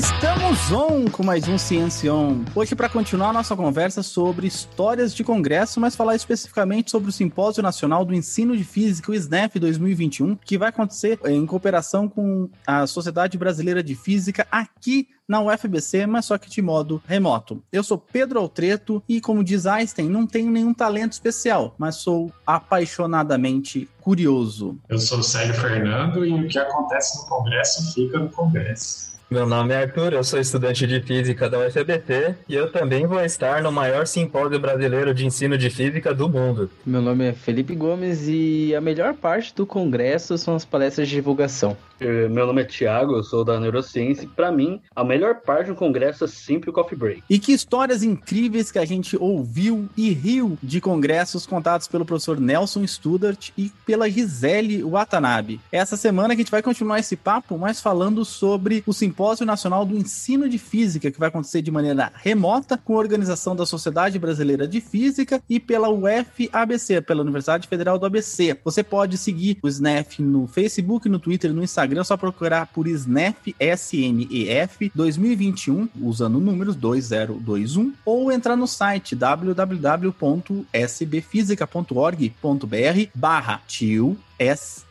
Estamos on com mais um Ciência On. Hoje, para continuar a nossa conversa sobre histórias de congresso, mas falar especificamente sobre o Simpósio Nacional do Ensino de Física, o SNEF 2021, que vai acontecer em cooperação com a Sociedade Brasileira de Física aqui na UFBC, mas só que de modo remoto. Eu sou Pedro Altreto e, como diz Einstein, não tenho nenhum talento especial, mas sou apaixonadamente curioso. Eu sou o Célio Fernando e o que acontece no Congresso fica no Congresso. Meu nome é Arthur, eu sou estudante de Física da UFBT e eu também vou estar no maior simpósio brasileiro de ensino de Física do mundo. Meu nome é Felipe Gomes e a melhor parte do congresso são as palestras de divulgação. Meu nome é Thiago, eu sou da Neurociência para mim a melhor parte do congresso é sempre o coffee break. E que histórias incríveis que a gente ouviu e riu de congressos contados pelo professor Nelson Studart e pela Gisele Watanabe. Essa semana a gente vai continuar esse papo, mas falando sobre o Simpósio Nacional do Ensino de Física, que vai acontecer de maneira remota com a organização da Sociedade Brasileira de Física e pela UFABC, pela Universidade Federal do ABC. Você pode seguir o SNEF no Facebook, no Twitter no Instagram Instagram, é só procurar por SNEF, S-N-E-F 2021, usando números 2021, ou entrar no site www.sbfisica.org.br barra tio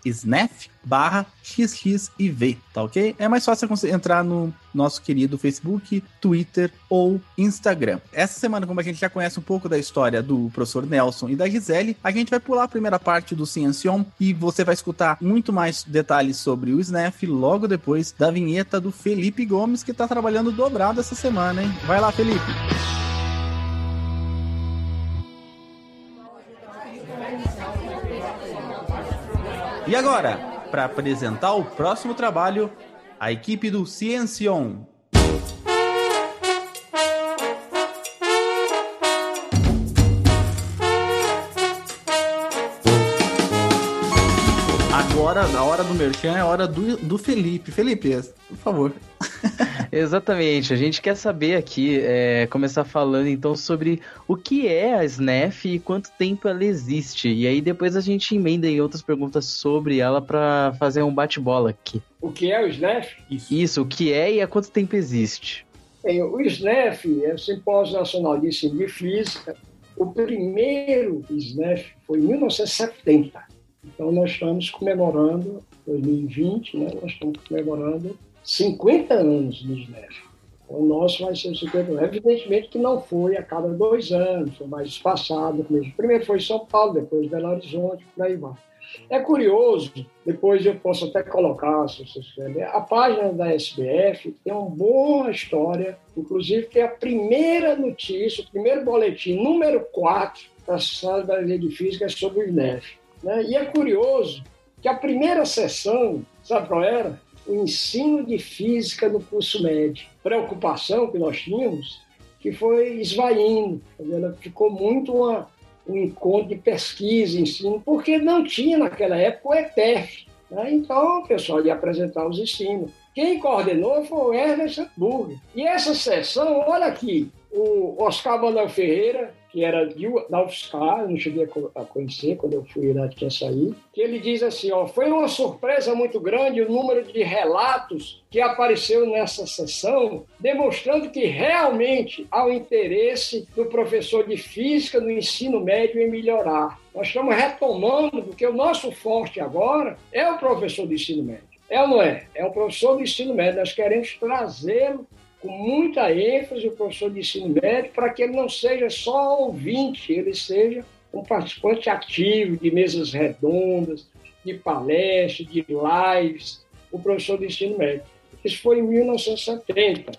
SNEF barra XXIV, tá ok? É mais fácil você entrar no nosso querido Facebook, Twitter ou Instagram. Essa semana, como a gente já conhece um pouco da história do professor Nelson e da Gisele, a gente vai pular a primeira parte do Ciencion e você vai escutar muito mais detalhes sobre o SNEF logo depois da vinheta do Felipe Gomes, que tá trabalhando dobrado essa semana, hein? Vai lá, Felipe! E agora, para apresentar o próximo trabalho, a equipe do Ciencion. Agora, na hora do merchan, é a hora do, do Felipe. Felipe, por favor. Exatamente. A gente quer saber aqui, é, começar falando então sobre o que é a SNEF e quanto tempo ela existe. E aí depois a gente emenda em outras perguntas sobre ela para fazer um bate-bola aqui. O que é o SNEF? Isso. Isso, o que é e há quanto tempo existe? Bem, o SNEF é o Simpósio Nacional de Ensino de Física. O primeiro SNEF foi em 1970. Então nós estamos comemorando 2020, né? Nós estamos comemorando 50 anos do SNEF. O nosso vai ser 50 anos. Evidentemente que não foi a cada dois anos, foi mais espaçado. Primeiro foi São Paulo, depois Belo Horizonte, por aí vai. É curioso, depois eu posso até colocar, se vocês querem, a página da SBF tem uma boa história, inclusive tem a primeira notícia, o primeiro boletim, número 4, da Sociedade Brasileira de Física sobre o SNEF. Né? E é curioso que a primeira sessão, sabe qual era? O ensino de física no curso médio. Preocupação que nós tínhamos, que foi esvaindo, ela ficou muito uma, um encontro de pesquisa, ensino, porque não tinha naquela época o ETEF. Né? Então, o pessoal ia apresentar os ensinos. Quem coordenou foi o Ernest Burger. E essa sessão, olha aqui, o Oscar Manuel Ferreira, que era UFSCar, eu não cheguei a conhecer quando eu fui lá, tinha saído, que ele diz assim, ó, foi uma surpresa muito grande o número de relatos que apareceu nessa sessão, demonstrando que realmente há um interesse do professor de física no ensino médio em melhorar. Nós estamos retomando, porque o nosso forte agora é o professor de ensino médio. É ou não é? É o professor do ensino médio. Nós queremos trazê-lo com muita ênfase o professor de ensino médio para que ele não seja só ouvinte, ele seja um participante ativo de mesas redondas, de palestras, de lives, o professor de ensino médio. Isso foi em 1970.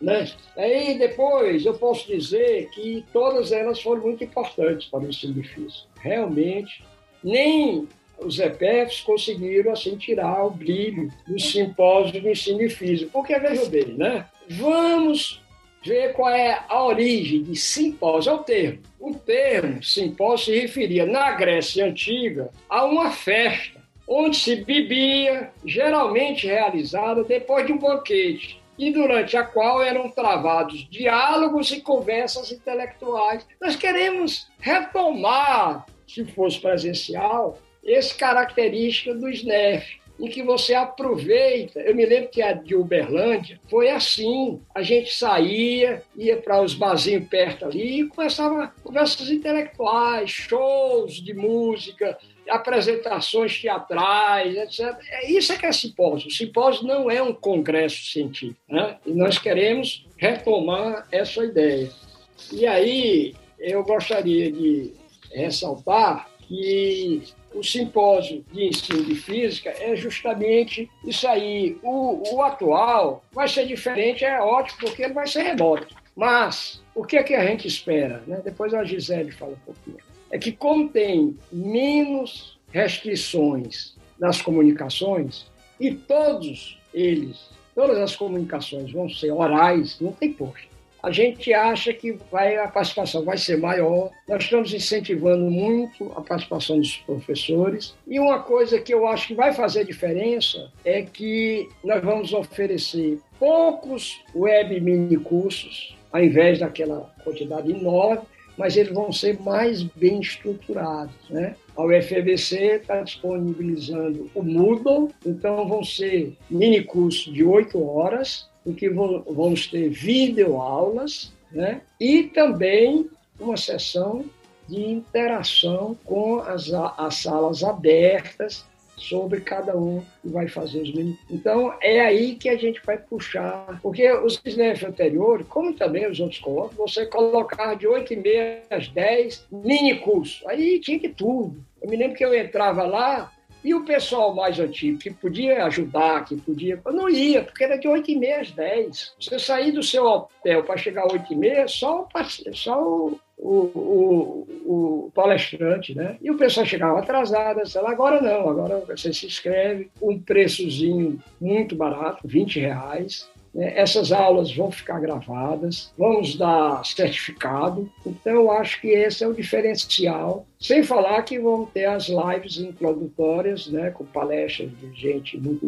Né? Aí depois eu posso dizer que todas elas foram muito importantes para o ensino de física. Realmente, nem os EPFs conseguiram assim tirar o brilho do simpósio de ensino de física. Porque, veja bem, né? Vamos ver qual é a origem de simpósio, é o termo. O termo simpósio se referia, na Grécia Antiga, a uma festa onde se bebia, geralmente realizada depois de um banquete. e durante a qual eram travados diálogos e conversas intelectuais. Nós queremos retomar, se fosse presencial, esse característica do SNEF, em que você aproveita. Eu me lembro que a de Uberlândia foi assim: a gente saía, ia para os barzinhos perto ali e começava conversas intelectuais, shows de música, apresentações teatrais, etc. É isso é que é simpósio. O simpósio não é um congresso científico, né? E nós queremos retomar essa ideia. E aí eu gostaria de ressaltar que o simpósio de ensino de física é justamente isso aí. O, o atual vai ser diferente, é ótimo, porque ele vai ser remoto. Mas o que é que a gente espera? Né? Depois a Gisele fala um pouquinho é que, como tem menos restrições nas comunicações, e todos eles, todas as comunicações vão ser orais, não tem posto. A gente acha que vai, a participação vai ser maior. Nós estamos incentivando muito a participação dos professores. E uma coisa que eu acho que vai fazer diferença é que nós vamos oferecer poucos web mini cursos, ao invés daquela quantidade enorme, mas eles vão ser mais bem estruturados. Né? A UFBC está disponibilizando o Moodle, então vão ser mini cursos de oito horas, em que vamos ter videoaulas né? e também uma sessão de interação com as, as salas abertas sobre cada um que vai fazer os mini. Então, é aí que a gente vai puxar, porque os SNEF anteriores, como também os outros colocam, você colocar de 8 e meia às 10 mini curso. Aí tinha que tudo. Eu me lembro que eu entrava lá, e o pessoal mais antigo, que podia ajudar, que podia. Não ia, porque era de 8 e meia às 10. Você sair do seu hotel para chegar às 8 e meia, só, só o, o, o, o, palestrante, né? E o pessoal chegava atrasado, sei lá, agora não, agora você se inscreve, um preçozinho muito barato, 20 reais? Essas aulas vão ficar gravadas, vamos dar certificado. Então, eu acho que esse é o diferencial. Sem falar que vão ter as lives introdutórias, né, com palestras de gente muito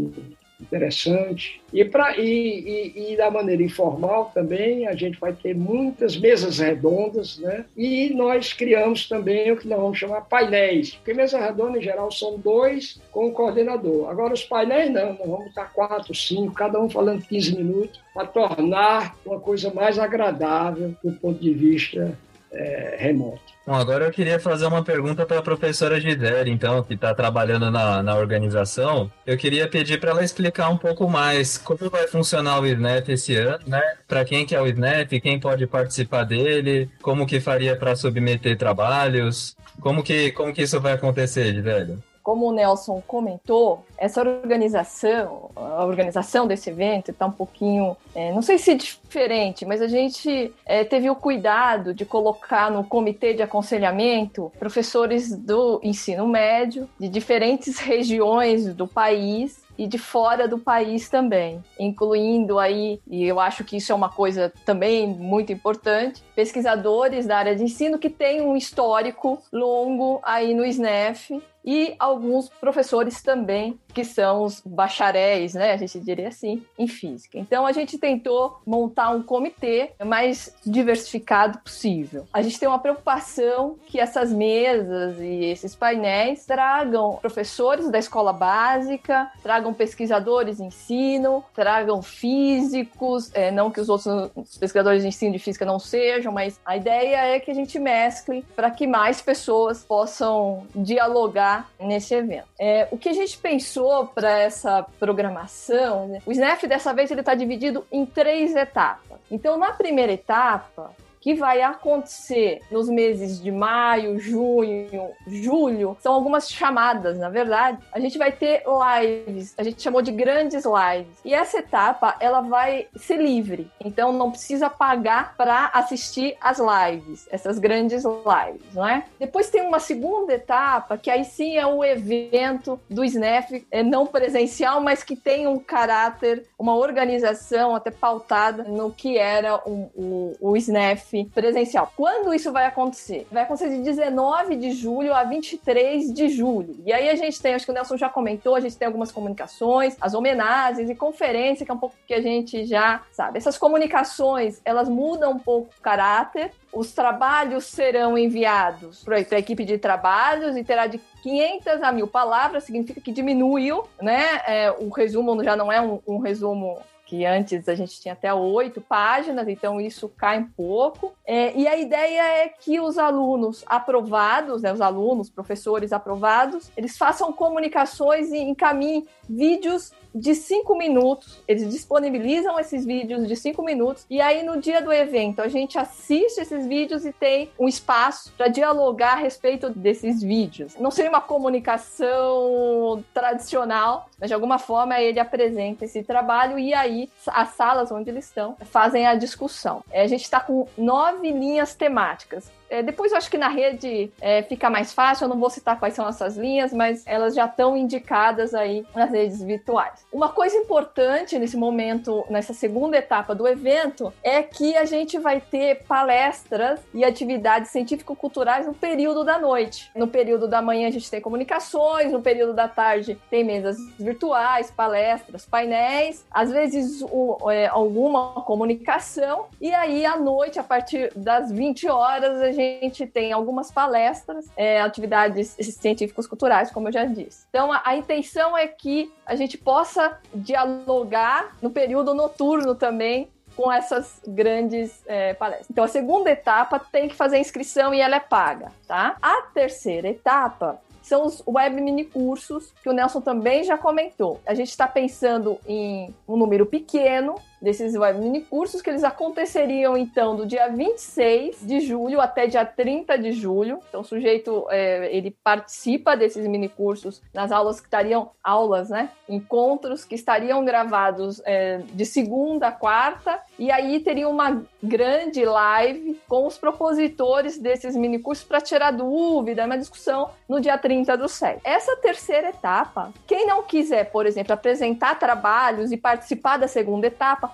interessante. E, pra, e, e, e, da maneira informal também, a gente vai ter muitas mesas redondas, né? E nós criamos também o que nós vamos chamar painéis, porque mesa redonda, em geral, são dois com o coordenador. Agora, os painéis não, nós vamos estar quatro, cinco, cada um falando 15 minutos, para tornar uma coisa mais agradável do ponto de vista é, remoto. Bom, agora eu queria fazer uma pergunta para a professora Gisele, então, que está trabalhando na, na organização. Eu queria pedir para ela explicar um pouco mais como vai funcionar o SNEP esse ano, né? Para quem que é o SNEP, quem pode participar dele, como que faria para submeter trabalhos, como que, como que isso vai acontecer, Gisele? Como o Nelson comentou, essa organização, a organização desse evento está um pouquinho, é, não sei se diferente, mas a gente é, teve o cuidado de colocar no comitê de aconselhamento professores do ensino médio de diferentes regiões do país e de fora do país também, incluindo aí, e eu acho que isso é uma coisa também muito importante, pesquisadores da área de ensino que têm um histórico longo aí no SNEF e alguns professores também que são os bacharéis, né, a gente diria assim, em física. Então a gente tentou montar um comitê mais diversificado possível. A gente tem uma preocupação que essas mesas e esses painéis tragam professores da escola básica, tragam pesquisadores de ensino, tragam físicos, é, não que os outros pesquisadores de ensino de física não sejam, mas a ideia é que a gente mescle para que mais pessoas possam dialogar nesse evento. É, o que a gente pensou para essa programação, né? o SNEF dessa vez ele está dividido em três etapas. Então, na primeira etapa, que vai acontecer nos meses de maio, junho, julho, são algumas chamadas, na verdade. A gente vai ter lives, a gente chamou de grandes lives. E essa etapa, ela vai ser livre. Então não precisa pagar para assistir as lives, essas grandes lives, não é? Depois tem uma segunda etapa, que aí sim é o evento do SNEF, é não presencial, mas que tem um caráter, uma organização até pautada no que era o, o, o SNEF Presencial. Quando isso vai acontecer? Vai acontecer de 19 de julho a 23 de julho. E aí a gente tem, acho que o Nelson já comentou, a gente tem algumas comunicações, as homenagens e conferência, que é um pouco que a gente já sabe. Essas comunicações, elas mudam um pouco o caráter, os trabalhos serão enviados para a equipe de trabalhos e terá de 500 a mil palavras, significa que diminuiu, né? É, o resumo já não é um, um resumo que antes a gente tinha até oito páginas, então isso cai um pouco. É, e a ideia é que os alunos aprovados, né, os alunos, professores aprovados, eles façam comunicações e encaminhem vídeos de cinco minutos. Eles disponibilizam esses vídeos de cinco minutos e aí no dia do evento a gente assiste esses vídeos e tem um espaço para dialogar a respeito desses vídeos. Não seria uma comunicação tradicional, mas de alguma forma ele apresenta esse trabalho e aí as salas onde eles estão fazem a discussão. É, a gente está com nove linhas temáticas. É, depois eu acho que na rede é, fica mais fácil, eu não vou citar quais são essas linhas, mas elas já estão indicadas aí nas redes virtuais. Uma coisa importante nesse momento, nessa segunda etapa do evento, é que a gente vai ter palestras e atividades científico-culturais no período da noite. No período da manhã a gente tem comunicações, no período da tarde tem mesas virtuais, palestras, painéis, às vezes o, é, alguma comunicação, e aí à noite, a partir das 20 horas, a gente gente tem algumas palestras, é, atividades científicos culturais, como eu já disse. Então, a, a, intenção é que a gente possa dialogar no período noturno também com essas grandes é, palestras. Então, a segunda etapa tem que fazer a inscrição e ela é paga, tá? A terceira etapa são os web mini cursos, que o Nelson também já comentou. A gente está pensando em um número pequeno, desses web mini cursos que eles aconteceriam então do dia 26 de julho até dia 30 de julho. Então o sujeito é, ele participa desses mini cursos nas aulas que estariam aulas, né? Encontros que estariam gravados é, de segunda a quarta e aí teria uma grande live com os propositores desses mini cursos para tirar dúvida, uma discussão no dia 30 do 7. Essa terceira etapa, quem não quiser, por exemplo, apresentar trabalhos e participar da segunda etapa,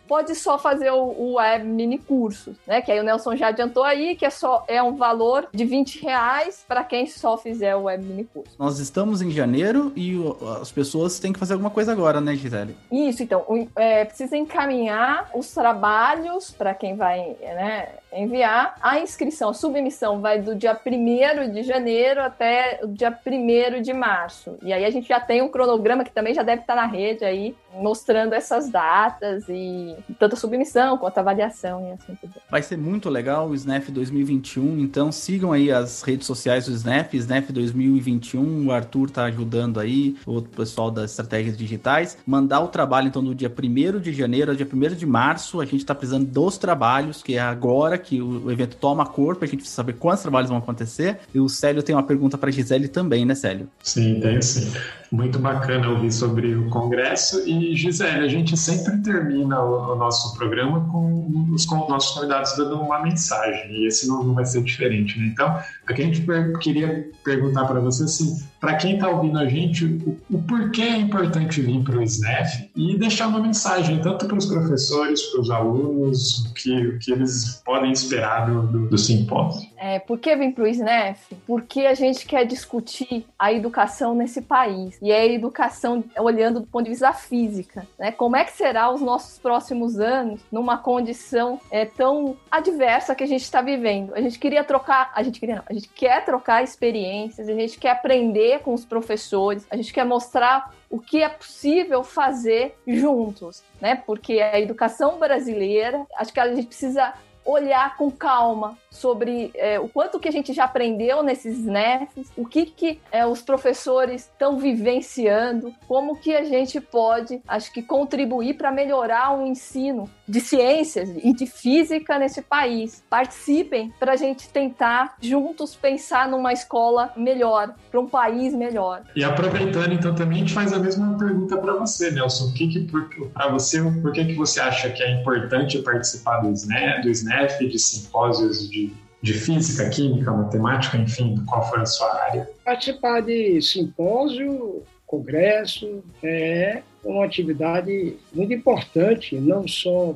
pode só fazer o, o web mini curso, né? Que aí o Nelson já adiantou aí que é só é um valor de 20 reais para quem só fizer o web mini curso. Nós estamos em janeiro e as pessoas têm que fazer alguma coisa agora, né, Gisele? Isso, então, é, precisa encaminhar os trabalhos para quem vai né, enviar. A inscrição, a submissão vai do dia 1 de janeiro até o dia 1 de março. E aí a gente já tem um cronograma que também já deve estar na rede aí, mostrando essas datas e tanto a submissão quanto a avaliação e assim por diante. Vai ser muito legal o SNAP 2021, então sigam aí as redes sociais do SNAP, SNAP 2021, o Arthur tá ajudando aí, o pessoal das estratégias digitais, mandar o trabalho então do dia 1 de janeiro ao dia 1 de março, a gente tá precisando dos trabalhos, que é agora que o evento toma corpo, a gente precisa saber quantos trabalhos vão acontecer, e o Célio tem uma pergunta para Gisele também, né Célio? Sim, tem sim. Muito bacana ouvir sobre o Congresso. E, Gisele, a gente sempre termina o, o nosso programa com os, com os, nossos convidados dando uma mensagem. E esse não, não vai ser diferente, né? Então, aqui a gente per queria perguntar para você assim, para quem está ouvindo a gente, o, o, porquê é importante vir para o SNEF e deixar uma mensagem, tanto para os professores, para os alunos, o que, o que eles podem esperar do, do, do simpósio. É, por que vir para o SNEF? Porque a gente quer discutir a educação nesse país e é a educação olhando do ponto de vista física, né? Como é que será os nossos próximos anos numa condição é, tão adversa que a gente está vivendo? A gente queria trocar, a gente queria não, a gente quer trocar experiências, a gente quer aprender com os professores, a gente quer mostrar o que é possível fazer juntos, né? Porque a educação brasileira, acho que a gente precisa olhar com calma sobre é, o quanto que a gente já aprendeu nesses SNEFs, o que, que é, os professores estão vivenciando, como que a gente pode, acho que, contribuir para melhorar o ensino de ciências e de física nesse país. Participem para a gente tentar juntos pensar numa escola melhor, para um país melhor. E aproveitando, então, também a gente faz a mesma pergunta para você, Nelson. O que, que para você, por que, que você acha que é importante participar do SNEF, do SNEF de simpósios de de física, química, matemática, enfim, qual for a sua área? Participar de simpósio, congresso, é uma atividade muito importante, não só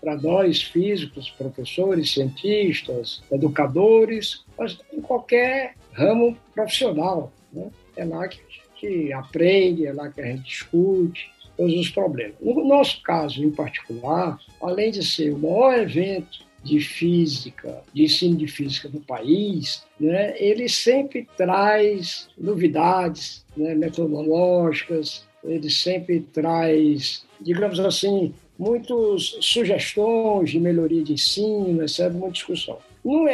para nós físicos, professores, cientistas, educadores, mas em qualquer ramo profissional. Né? É lá que a gente aprende, é lá que a gente discute todos os problemas. No nosso caso em particular, além de ser o maior evento de física, de ensino de física do país, né, ele sempre traz novidades né, metodológicas, ele sempre traz, digamos assim, muitas sugestões de melhoria de ensino, etc., muita discussão. No,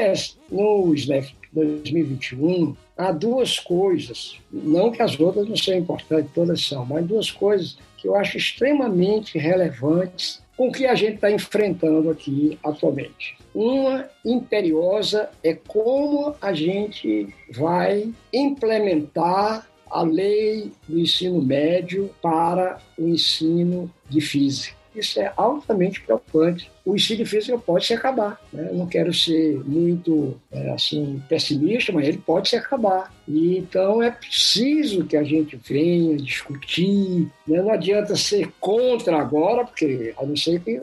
no SNEF 2021, há duas coisas, não que as outras não sejam importantes, todas são, mas duas coisas que eu acho extremamente relevantes com o que a gente está enfrentando aqui atualmente. Uma imperiosa é como a gente vai implementar a lei do ensino médio para o ensino de física. Isso é altamente preocupante. O ensino de física pode se acabar. Né? não quero ser muito é, assim pessimista, mas ele pode se acabar. E, então é preciso que a gente venha discutir. Né? Não adianta ser contra agora, porque a não ser que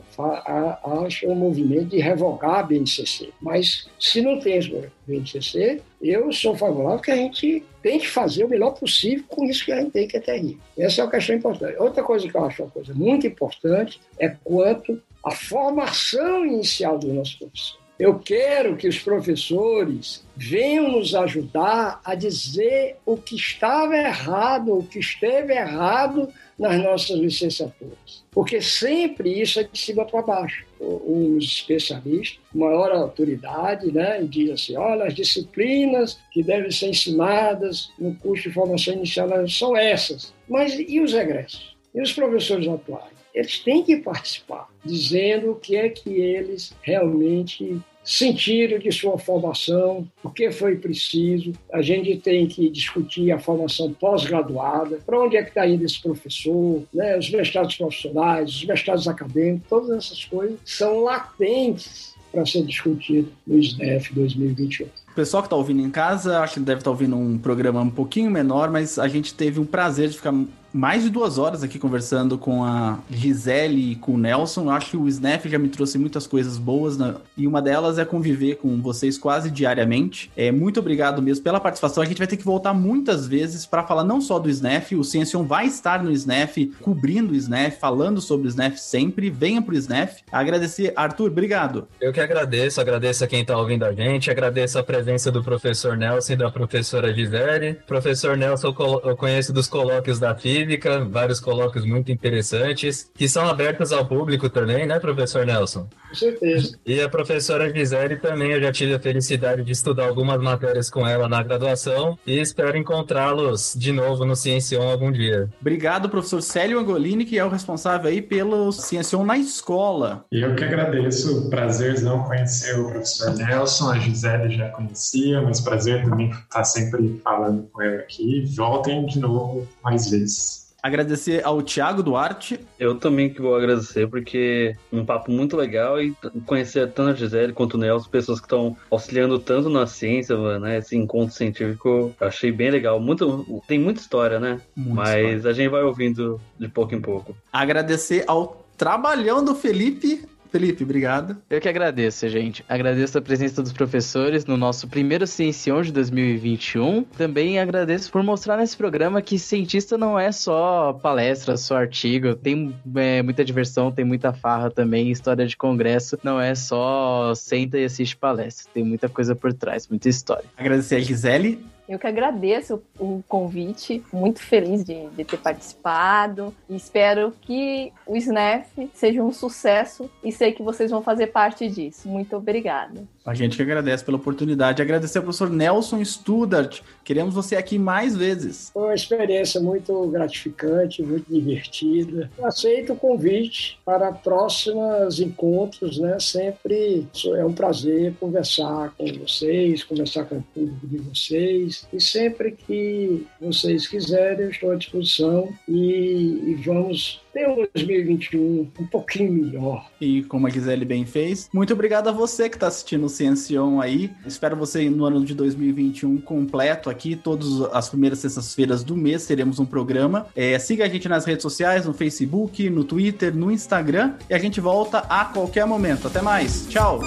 ache um movimento de revogar a BNCC. Mas se não tem BNCC, eu sou favorável que a gente tem que fazer o melhor possível com isso que a gente tem que ter aí. Essa é uma questão importante. Outra coisa que eu acho uma coisa muito importante é quanto à formação inicial do nosso professor. Eu quero que os professores venham nos ajudar a dizer o que estava errado, o que esteve errado nas nossas licenciaturas. Porque sempre isso é de cima para baixo. Os especialistas, maior autoridade, né, diz assim: olha, as disciplinas que devem ser ensinadas no curso de formação inicial são essas. Mas e os egressos? E os professores atuais? Eles têm que participar, dizendo o que é que eles realmente sentiram de sua formação, o que foi preciso. A gente tem que discutir a formação pós-graduada, para onde é que está indo esse professor, né? os mestrados profissionais, os mestrados acadêmicos, todas essas coisas são latentes para ser discutido no SNEF 2021. O pessoal que está ouvindo em casa, acho que deve estar tá ouvindo um programa um pouquinho menor, mas a gente teve um prazer de ficar mais de duas horas aqui conversando com a Gisele e com o Nelson. Eu acho que o Snap já me trouxe muitas coisas boas, né? e uma delas é conviver com vocês quase diariamente. É, muito obrigado mesmo pela participação. A gente vai ter que voltar muitas vezes para falar não só do Snap, o Ciencion vai estar no Snap, cobrindo o Snap, falando sobre o Snap sempre. Venha pro Snap. Agradecer, Arthur, obrigado. Eu que agradeço, agradeço a quem está ouvindo a gente, agradeço a presença do professor Nelson e da professora Gisele. Professor Nelson eu conheço dos colóquios da FIA vários colóquios muito interessantes, que são abertos ao público também, né, professor Nelson? Com certeza. E a professora Gisele também, eu já tive a felicidade de estudar algumas matérias com ela na graduação e espero encontrá-los de novo no Ciencion algum dia. Obrigado, professor Célio Angolini, que é o responsável aí pelo Ciencion na escola. Eu que agradeço, prazer não conhecer o professor Nelson, a Gisele já conhecia, mas prazer também estar sempre falando com ela aqui. Voltem de novo mais vezes. Agradecer ao Thiago Duarte. Eu também que vou agradecer, porque um papo muito legal e conhecer tanto a Gisele quanto o Nelson, pessoas que estão auxiliando tanto na ciência, né? Esse encontro científico, achei bem legal. Muito, tem muita história, né? Muita Mas história. a gente vai ouvindo de pouco em pouco. Agradecer ao trabalhão do Felipe Felipe, obrigado. Eu que agradeço, gente. Agradeço a presença dos professores no nosso primeiro Ciencião de 2021. Também agradeço por mostrar nesse programa que cientista não é só palestra, só artigo. Tem é, muita diversão, tem muita farra também. História de congresso não é só senta e assiste palestra. Tem muita coisa por trás, muita história. Agradecer a Gisele. Eu que agradeço o convite, muito feliz de, de ter participado espero que o SNEF seja um sucesso e sei que vocês vão fazer parte disso. Muito obrigada. A gente que agradece pela oportunidade. Agradecer ao professor Nelson Studart. Queremos você aqui mais vezes. Foi uma experiência muito gratificante, muito divertida. Eu aceito o convite para próximos encontros, né? Sempre é um prazer conversar com vocês, conversar com o público de vocês e sempre que vocês quiserem, eu estou à disposição e, e vamos ter um 2021 um pouquinho melhor. E como a Gisele bem fez, muito obrigado a você que está assistindo o Ciencion aí. Espero você no ano de 2021 completo aqui. Todas as primeiras sextas-feiras do mês teremos um programa. É, siga a gente nas redes sociais, no Facebook, no Twitter, no Instagram. E a gente volta a qualquer momento. Até mais. Tchau!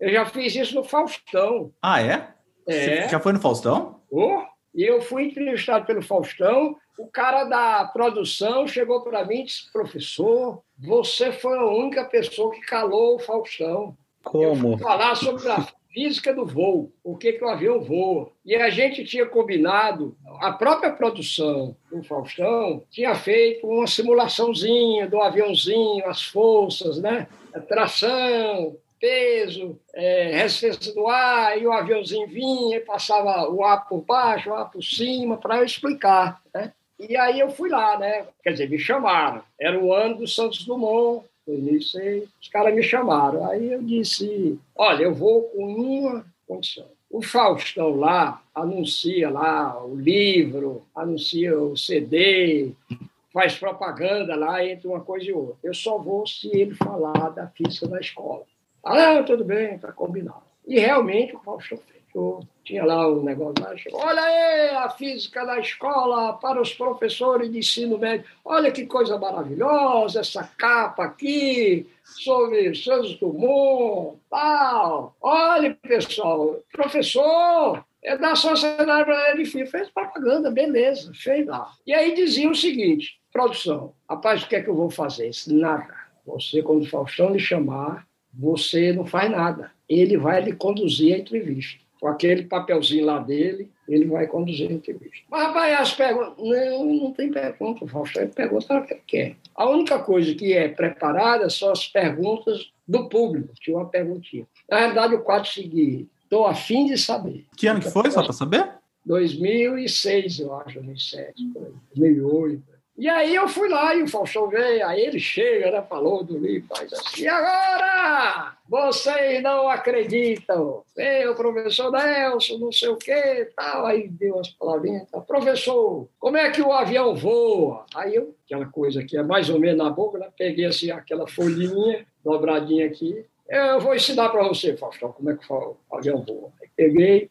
Eu já fiz isso no Faustão. Ah, é? É. Você já foi no Faustão? Oh, e eu fui entrevistado pelo Faustão. O cara da produção chegou para mim e disse: professor, você foi a única pessoa que calou o Faustão. Como? falar sobre a física do voo, o que, que o avião voa. E a gente tinha combinado, a própria produção do Faustão tinha feito uma simulaçãozinha do aviãozinho, as forças, né? A tração, peso, é, resistência do ar, e o aviãozinho vinha e passava o ar por baixo, o ar por cima, para eu explicar. Né? E aí eu fui lá, né? Quer dizer, me chamaram. Era o ano do Santos Dumont, 2006. Os caras me chamaram. Aí eu disse: olha, eu vou com uma condição. O Faustão lá anuncia lá o livro, anuncia o CD, faz propaganda lá entre uma coisa e outra. Eu só vou se ele falar da física da escola. Ah, tudo bem, está combinado. E realmente o Faustão fechou. Tinha lá um negócio lá, chegou, olha aí a física da escola para os professores de ensino médio. Olha que coisa maravilhosa, essa capa aqui, sobre Santos Dumont, tal. Olha, pessoal, professor, é da Sociedade Brasileira de Física. Fez propaganda, beleza, fez lá. E aí dizia o seguinte, produção, rapaz, o que é que eu vou fazer? Nada. Você, quando o Faustão lhe chamar, você não faz nada. Ele vai lhe conduzir a entrevista. Com aquele papelzinho lá dele, ele vai conduzir a entrevista. Mas, rapaz, as perguntas. Não, não tem pergunta, Faustão. Ele pergunta o que ele quer. A única coisa que é preparada são as perguntas do público. Tinha uma perguntinha. Na verdade, o quadro seguinte. Estou afim de saber. Que ano que foi, só para saber? 2006, eu acho, 2007, 2008. E aí eu fui lá e o Faustão veio, aí ele chega, né, falou do livro, faz assim, e agora? Vocês não acreditam. O professor Nelson, não sei o quê, tal, aí deu as palavrinhas, tal. professor, como é que o avião voa? Aí eu, aquela coisa que é mais ou menos na boca, né, peguei assim aquela folhinha, dobradinha aqui, eu vou ensinar para você, Faustão, como é que o avião voa. Aí peguei,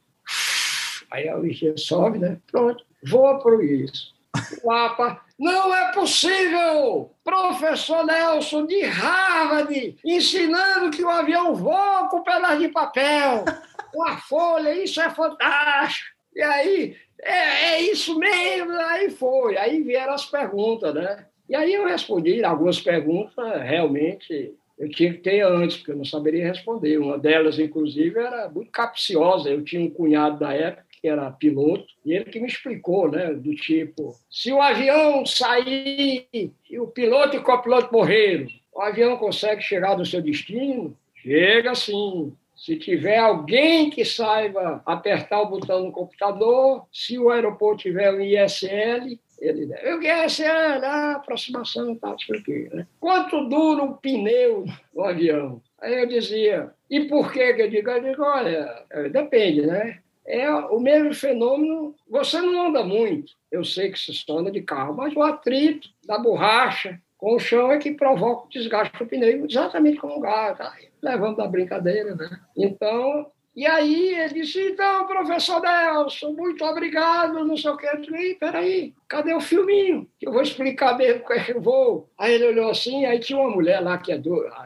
aí a bichinha sobe, né, pronto, voa por isso. O mapa não é possível! Professor Nelson de Harvard ensinando que o avião voa com pedaço de papel, com a folha, isso é fantástico! E aí, é, é isso mesmo! Aí foi, aí vieram as perguntas, né? E aí eu respondi algumas perguntas, realmente eu tinha que ter antes, porque eu não saberia responder. Uma delas, inclusive, era muito capciosa. Eu tinha um cunhado da época que era piloto, e ele que me explicou, né, do tipo, se o avião sair e o piloto e o copiloto morreram, o avião consegue chegar no seu destino? Chega sim. Se tiver alguém que saiba apertar o botão no computador, se o aeroporto tiver um ISL, ele deve. O ISL, ah, aproximação, tá, expliquei. Né? Quanto dura um pneu no avião? Aí eu dizia, e por que que eu digo? Eu digo, olha, depende, né? É o mesmo fenômeno. Você não anda muito, eu sei que só anda de carro, mas o atrito da borracha com o chão é que provoca o desgaste do pneu, exatamente como o gás, tá? levando da brincadeira, né? Então, e aí ele disse, então, professor Nelson, muito obrigado, não sei o que. Eu falei, peraí, cadê o filminho? Que eu vou explicar mesmo como é que eu vou. Aí ele olhou assim, aí tinha uma mulher lá que é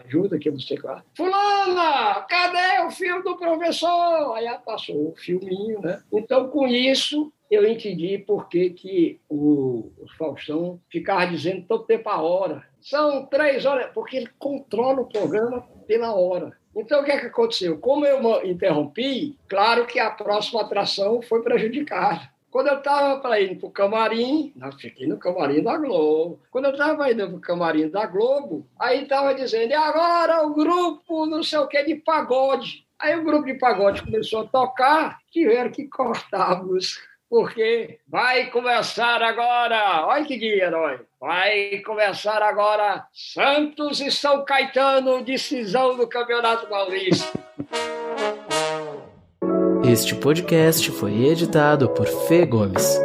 ajuda, que eu não sei qual. Fulana, cadê o filme do professor? Aí ela passou o filminho, né? Então, com isso, eu entendi por que, que o, o Faustão ficava dizendo todo tempo a hora. São três horas, porque ele controla o programa pela hora. Então, o que, é que aconteceu? Como eu interrompi, claro que a próxima atração foi prejudicada. Quando eu estava para ir para o camarim, nós fiquei no camarim da Globo. Quando eu estava indo para o camarim da Globo, aí estava dizendo, e agora o grupo não sei o que de pagode. Aí o grupo de pagode começou a tocar, tiveram que cortar a música porque vai começar agora, olha que dia, herói, vai começar agora Santos e São Caetano, decisão do Campeonato Paulista. Este podcast foi editado por Fê Gomes.